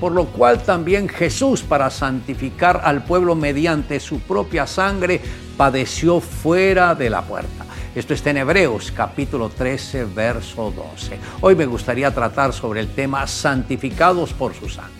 por lo cual también Jesús, para santificar al pueblo mediante su propia sangre, padeció fuera de la puerta. Esto está en Hebreos capítulo 13, verso 12. Hoy me gustaría tratar sobre el tema santificados por su sangre.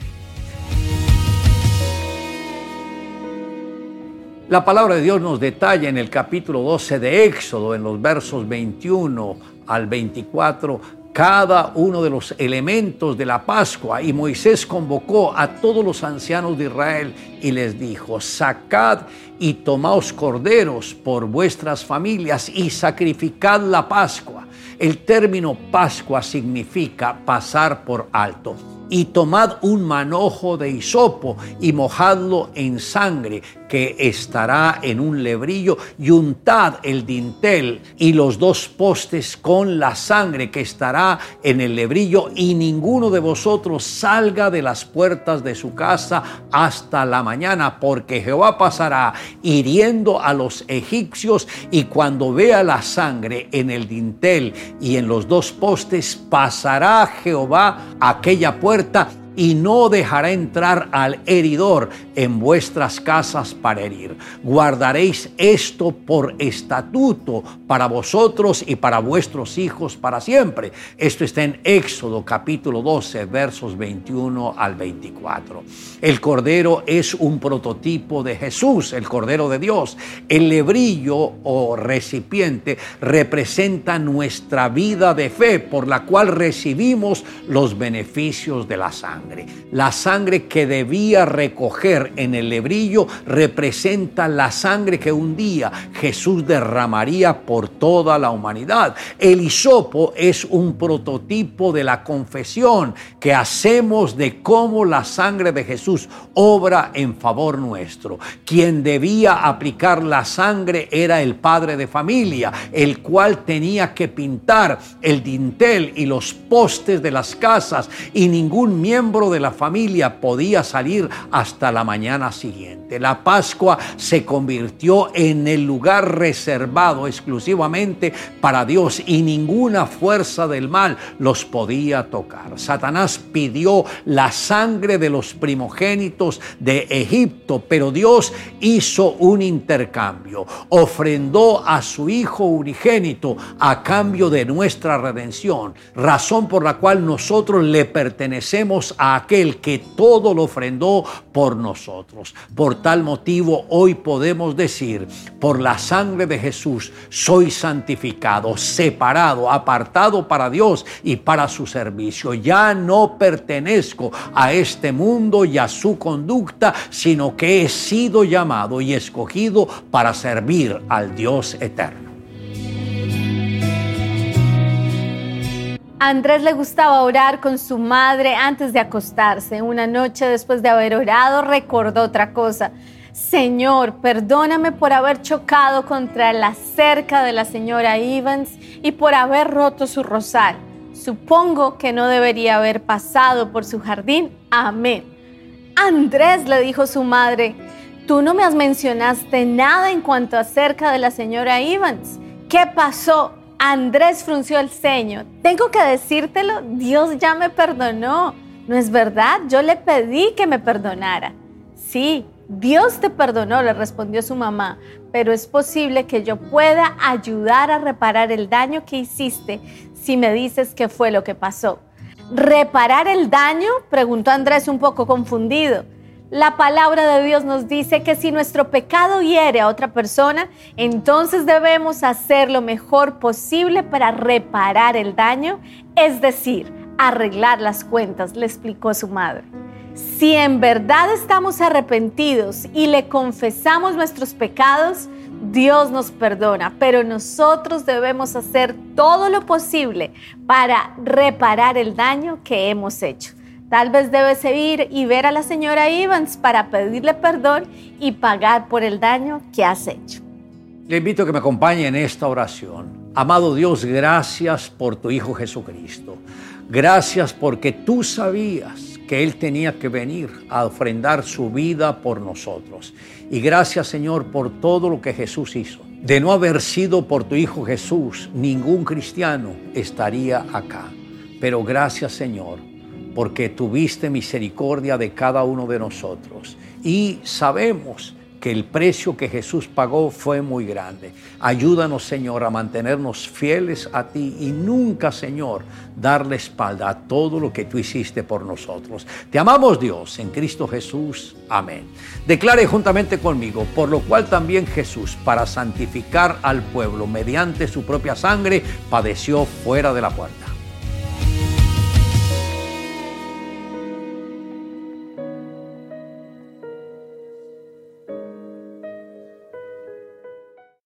La palabra de Dios nos detalla en el capítulo 12 de Éxodo, en los versos 21 al 24, cada uno de los elementos de la Pascua y Moisés convocó a todos los ancianos de Israel y les dijo, sacad y tomaos corderos por vuestras familias y sacrificad la Pascua. El término Pascua significa pasar por alto y tomad un manojo de hisopo y mojadlo en sangre que estará en un lebrillo y untad el dintel y los dos postes con la sangre que estará en el lebrillo y ninguno de vosotros salga de las puertas de su casa hasta la mañana porque Jehová pasará hiriendo a los egipcios y cuando vea la sangre en el dintel y en los dos postes pasará Jehová aquella puerta y no dejará entrar al heridor en vuestras casas para herir. Guardaréis esto por estatuto para vosotros y para vuestros hijos para siempre. Esto está en Éxodo capítulo 12 versos 21 al 24. El cordero es un prototipo de Jesús, el cordero de Dios. El lebrillo o recipiente representa nuestra vida de fe por la cual recibimos los beneficios de la sangre. La sangre que debía recoger en el lebrillo representa la sangre que un día Jesús derramaría por toda la humanidad. El hisopo es un prototipo de la confesión que hacemos de cómo la sangre de Jesús obra en favor nuestro. Quien debía aplicar la sangre era el padre de familia, el cual tenía que pintar el dintel y los postes de las casas y ningún miembro de la familia podía salir hasta la mañana siguiente. La Pascua se convirtió en el lugar reservado exclusivamente para Dios y ninguna fuerza del mal los podía tocar. Satanás pidió la sangre de los primogénitos de Egipto, pero Dios hizo un intercambio. Ofrendó a su Hijo unigénito a cambio de nuestra redención, razón por la cual nosotros le pertenecemos a aquel que todo lo ofrendó por nosotros. Por tal motivo hoy podemos decir, por la sangre de Jesús soy santificado, separado, apartado para Dios y para su servicio. Ya no pertenezco a este mundo y a su conducta, sino que he sido llamado y escogido para servir al Dios eterno. Andrés le gustaba orar con su madre antes de acostarse. Una noche después de haber orado recordó otra cosa. Señor, perdóname por haber chocado contra la cerca de la señora Evans y por haber roto su rosal. Supongo que no debería haber pasado por su jardín. Amén. Andrés, le dijo su madre, tú no me has mencionaste nada en cuanto acerca de la señora Evans. ¿Qué pasó? Andrés frunció el ceño. Tengo que decírtelo, Dios ya me perdonó. ¿No es verdad? Yo le pedí que me perdonara. Sí, Dios te perdonó, le respondió su mamá, pero es posible que yo pueda ayudar a reparar el daño que hiciste si me dices qué fue lo que pasó. ¿Reparar el daño? preguntó Andrés un poco confundido. La palabra de Dios nos dice que si nuestro pecado hiere a otra persona, entonces debemos hacer lo mejor posible para reparar el daño, es decir, arreglar las cuentas, le explicó su madre. Si en verdad estamos arrepentidos y le confesamos nuestros pecados, Dios nos perdona, pero nosotros debemos hacer todo lo posible para reparar el daño que hemos hecho. Tal vez debes ir y ver a la señora Evans para pedirle perdón y pagar por el daño que has hecho. Le invito a que me acompañe en esta oración. Amado Dios, gracias por tu Hijo Jesucristo. Gracias porque tú sabías que Él tenía que venir a ofrendar su vida por nosotros. Y gracias Señor por todo lo que Jesús hizo. De no haber sido por tu Hijo Jesús, ningún cristiano estaría acá. Pero gracias Señor porque tuviste misericordia de cada uno de nosotros. Y sabemos que el precio que Jesús pagó fue muy grande. Ayúdanos, Señor, a mantenernos fieles a ti y nunca, Señor, darle espalda a todo lo que tú hiciste por nosotros. Te amamos, Dios, en Cristo Jesús. Amén. Declare juntamente conmigo, por lo cual también Jesús, para santificar al pueblo mediante su propia sangre, padeció fuera de la puerta